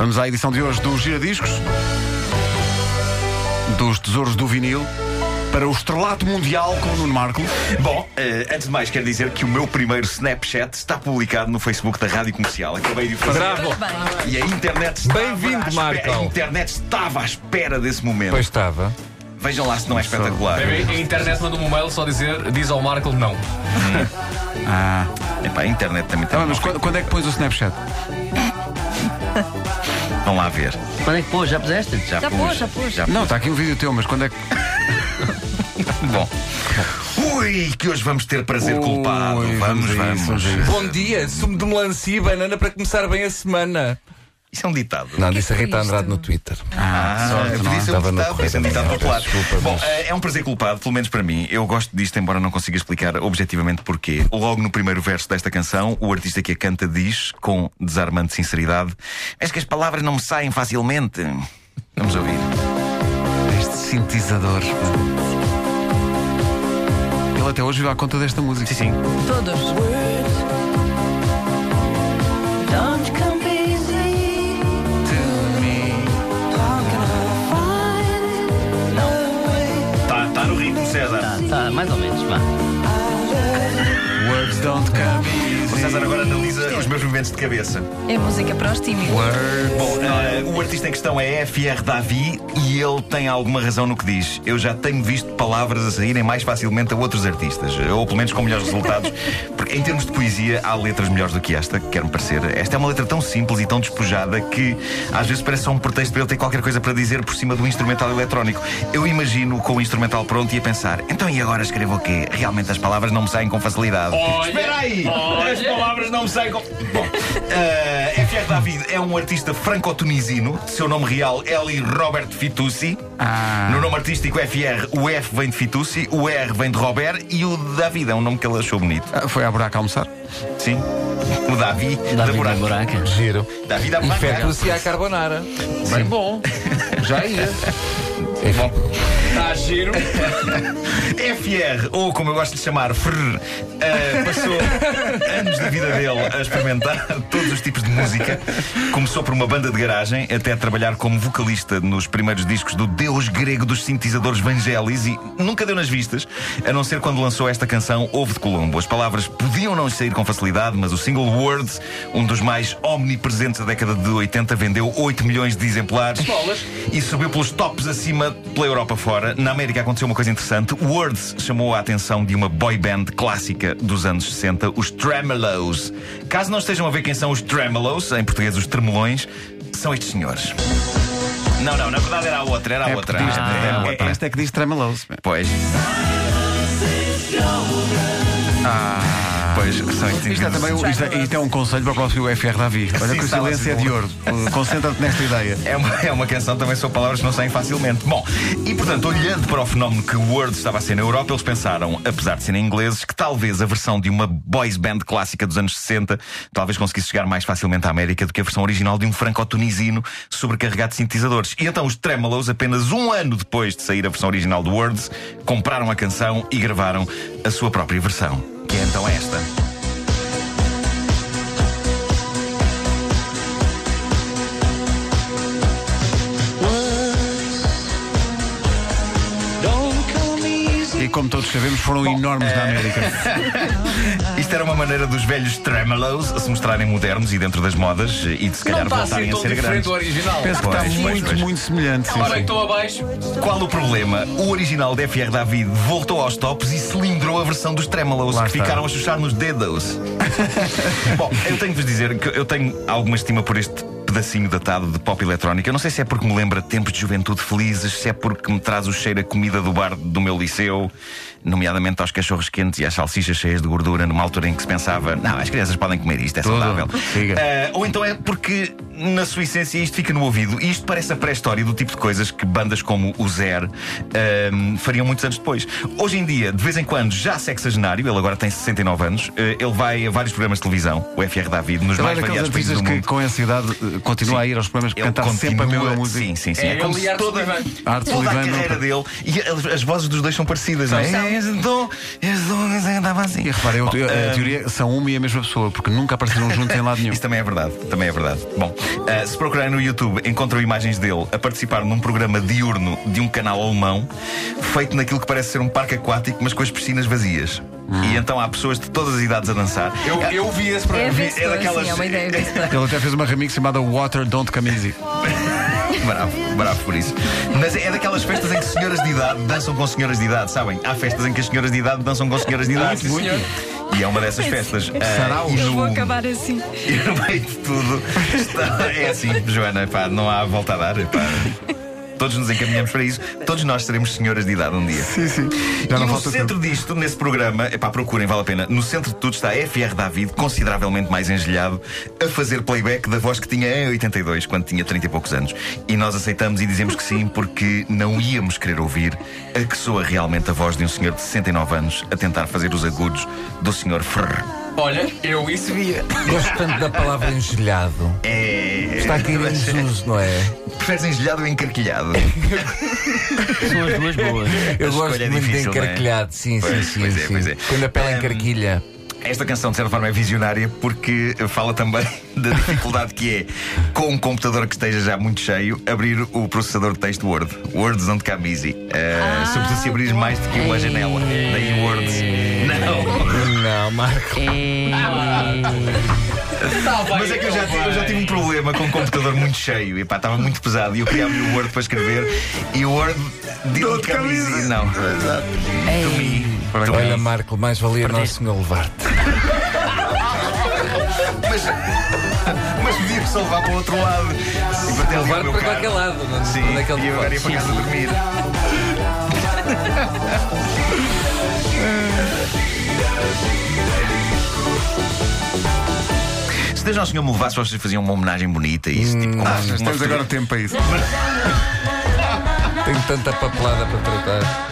Vamos à edição de hoje do Giradiscos, dos Tesouros do Vinil, para o estrelato mundial com o Nuno Marco. Bom, eh, antes de mais, quero dizer que o meu primeiro Snapchat está publicado no Facebook da Rádio Comercial. Acabei de o fazer. Bravo! E a internet estava Bem-vindo, Marco. A internet estava à espera desse momento. Pois estava. Vejam lá se não é espetacular. A internet manda um e-mail só dizer diz ao Marco não. Ah, Epá, a internet também tá tem. bem, mas quando, quando é que pões o Snapchat? Vão lá ver. Quando é que pôs? Já puseste? Já, Já pus, pôs, já pôs. Não, está aqui um vídeo teu, mas quando é que. Bom. Ui, que hoje vamos ter prazer culpado. Ui, Vamos, vamos vamos. vamos. Bom dia, sumo de melancia e banana para começar bem a semana. Isso é um ditado. Não, disse a Rita? Andrade no Twitter. Ah, é? podia ser um Estava no ditado, podia ser um popular. Bom, eh, é um prazer culpado, pelo menos para mim. Eu gosto disto, embora não consiga explicar objetivamente porquê. Logo no primeiro verso desta canção, o artista que a canta diz, com desarmante sinceridade: És que as palavras não me saem facilmente. Vamos ouvir. Este sintetizador. Ele até hoje vive à conta desta música. Sim, sim. Todos. Don't come Tá, mais ou menos, vá. Words don't come O easy. César agora analisa os meus movimentos de cabeça. É música para os tímidos. Words. Bom, eh, o artista em questão é FR Davi e ele tem alguma razão no que diz. Eu já tenho visto palavras a saírem mais facilmente a outros artistas, ou pelo menos com melhores resultados, em termos de poesia há letras melhores do que esta, quer-me parecer. Esta é uma letra tão simples e tão despojada que às vezes parece só um pretexto para ele ter qualquer coisa para dizer por cima do instrumental eletrónico. Eu imagino com o instrumental pronto e a pensar, então e agora escrevo o quê? Realmente as palavras não me saem com facilidade. Espera aí! As palavras não me saem com. Bom, eh, FR David é um artista franco-tunisino, seu nome real Eli Robert Fitoussi. Ah. No nome artístico FR, o F vem de Fitoussi, o R vem de Robert e o David é um nome que ele achou bonito. Ah, Foi à buraca almoçar? Sim. O Davi, da Davi da buraca. buraca. Giro. Davi da E buraca. feta-se à carbonara. Bem bom. Já ia. Está a giro. FR, ou como eu gosto de chamar, FR, eh, passou anos da vida dele a experimentar todos os tipos de música. Começou por uma banda de garagem, até trabalhar como vocalista nos primeiros discos do deus grego dos sintetizadores Vangelis e nunca deu nas vistas, a não ser quando lançou esta canção Ovo de Colombo. As palavras podiam não sair com facilidade, mas o single Words, um dos mais omnipresentes da década de 80, vendeu 8 milhões de exemplares e subiu pelos tops acima pela Europa fora. Na América aconteceu uma coisa interessante. Words chamou a atenção de uma boy band clássica dos anos 60, os Tremelows. Caso não estejam a ver quem são os Tremelows, em português os tremolões, são estes senhores. Não, não, na verdade era a outra, era a É, outra. diz- Ah, era a é, outra. esta é que diz tremeloso. Pois. Pois, são estes Isto é, também, um- isto, é, isto é um conselho para o próximo FR Davi. Olha Sim, que o estava silêncio é de ouro. Uh, Concentra-te nesta ideia. É uma, é uma canção também sobre palavras que não saem facilmente. Bom, e portanto, olhando para o fenómeno que o Word estava a ser na Europa, eles pensaram, apesar de serem ingleses, que talvez a versão de uma boys band clássica dos anos 60 talvez conseguisse chegar mais facilmente à América do que a versão original de um franco-tunisino sobrecarregado de sintetizadores. E então os Tremolos, apenas um ano depois de sair a versão original do Words, compraram a canção e gravaram a sua própria versão. É então esta. Como todos sabemos, foram enormes na América. Isto era uma maneira dos velhos Tremolos se mostrarem modernos e dentro das modas e de se Não calhar voltarem assim a tão ser diferente grandes. do original. Penso que está Pois, pois, muito, pois. muito semelhante. sim, Olha que sim. estou abaixo. Qual o problema? O original de FR David voltou aos tops e cilindrou a versão dos Tremolos Lá que está. ficaram a chuchar nos dedos. Bom, eu tenho de vos dizer que eu tenho alguma estima por este pedacinho datado de pop eletrónica. Eu não sei se é porque me lembra tempos de juventude felizes, se é porque me traz o cheiro a comida do bar do meu liceu, nomeadamente aos cachorros quentes e às salsichas cheias de gordura, numa altura em que se pensava, não, as crianças podem comer isto, é saudável. Ah, ou então é porque, na sua essência, isto fica no ouvido. E isto parece a pré-história do tipo de coisas que bandas como o Zer ahm, fariam muitos anos depois. Hoje em dia, de vez em quando, já sexagenário, ele agora tem 69 anos, eh, ele vai a vários programas de televisão, o FR David, nos Ele é mais variados países do que mundo. com essa idade eh, continua a ir aos programas Ele cantar sempre a continua- mesma música. Sim, sim, sim. É como ele e se Arte toda, Sullivan. Arte toda a carreira dele e as, as vozes dos dois são parecidas, não é? Esse andava assim. E repara, eu, Bom, eu- a ah, teoria são uma e a mesma pessoa, porque nunca apareceram juntos em lado nenhum. Isso também é verdade, também é verdade. Bom, ah, se procurarem no YouTube, encontram imagens dele a participar num programa diurno de um canal alemão, feito naquilo que parece ser um parque aquático, mas com as piscinas vazias. E então há pessoas de todas as idades a dançar. Eu, eu vi esse É programa. vencedor, é daquelas- sim, é uma ideia. Ele até fez uma remix chamada Water Don't Come Easy. Bravo, bravo por isso. Mas é daquelas festas em que senhoras de idade dançam com senhoras de idade, sabem? Há festas em que as senhoras de idade dançam com senhoras de idade. sim, senhor. E é uma dessas festas. Saraus. e Eu vou acabar assim. E no meio de tudo está- é assim, Joana, pá, não há volta a dar. pá. Todos nos encaminhamos para isso. Todos nós seremos senhoras de idade um dia. Sim, sim. Já e não no falta centro tempo. disto, nesse programa, epá, procurem, vale a pena. No centro de tudo está FR David, consideravelmente mais engelhado, a fazer playback da voz que tinha em 82, quando tinha 30 e poucos anos. E nós aceitamos e dizemos que sim, porque não íamos querer ouvir a que soa realmente a voz de um senhor de 69 anos a tentar fazer os agudos do senhor Frrr. Olha, eu isso via. Gosto tanto da palavra engelhado. É. Está aqui em desuso, não é? Preferes engelhado ou encarquilhado? São as duas boas. Eu A gosto escolha é muito difícil, de encarquilhado, sim, Pois, sim, sim. pois é, sim. pois é. Quando a pele Hum, encarquilha. Esta canção, de certa forma, é visionária porque fala também da dificuldade que é, com um computador que esteja já muito cheio, abrir o processador de texto Word. Words don't come easy. Uh, sobretudo se abrir mais do que uma janela. Daí Words. Não. Não, Marco. Mas é que eu já, tive, eu já tive um problema com um computador muito cheio. E pá, estava muito pesado. E eu queria abrir o Word para escrever. E o Word didn't come easy. Não. To me. To Olha. Marco, mais valia Nosso Senhor levar-te. Mas, mas podia só levar para o outro lado. E para ter ali Levar para carro. qualquer lado, não Sim, onde é que ele e te agora vai? ia para casa dormir. Se Deus Nosso Senhor me levasse, vocês faziam uma homenagem bonita a isso. tipo, com uma- Ah, uma temos agora tempo para isso. Tenho tanta papelada para tratar.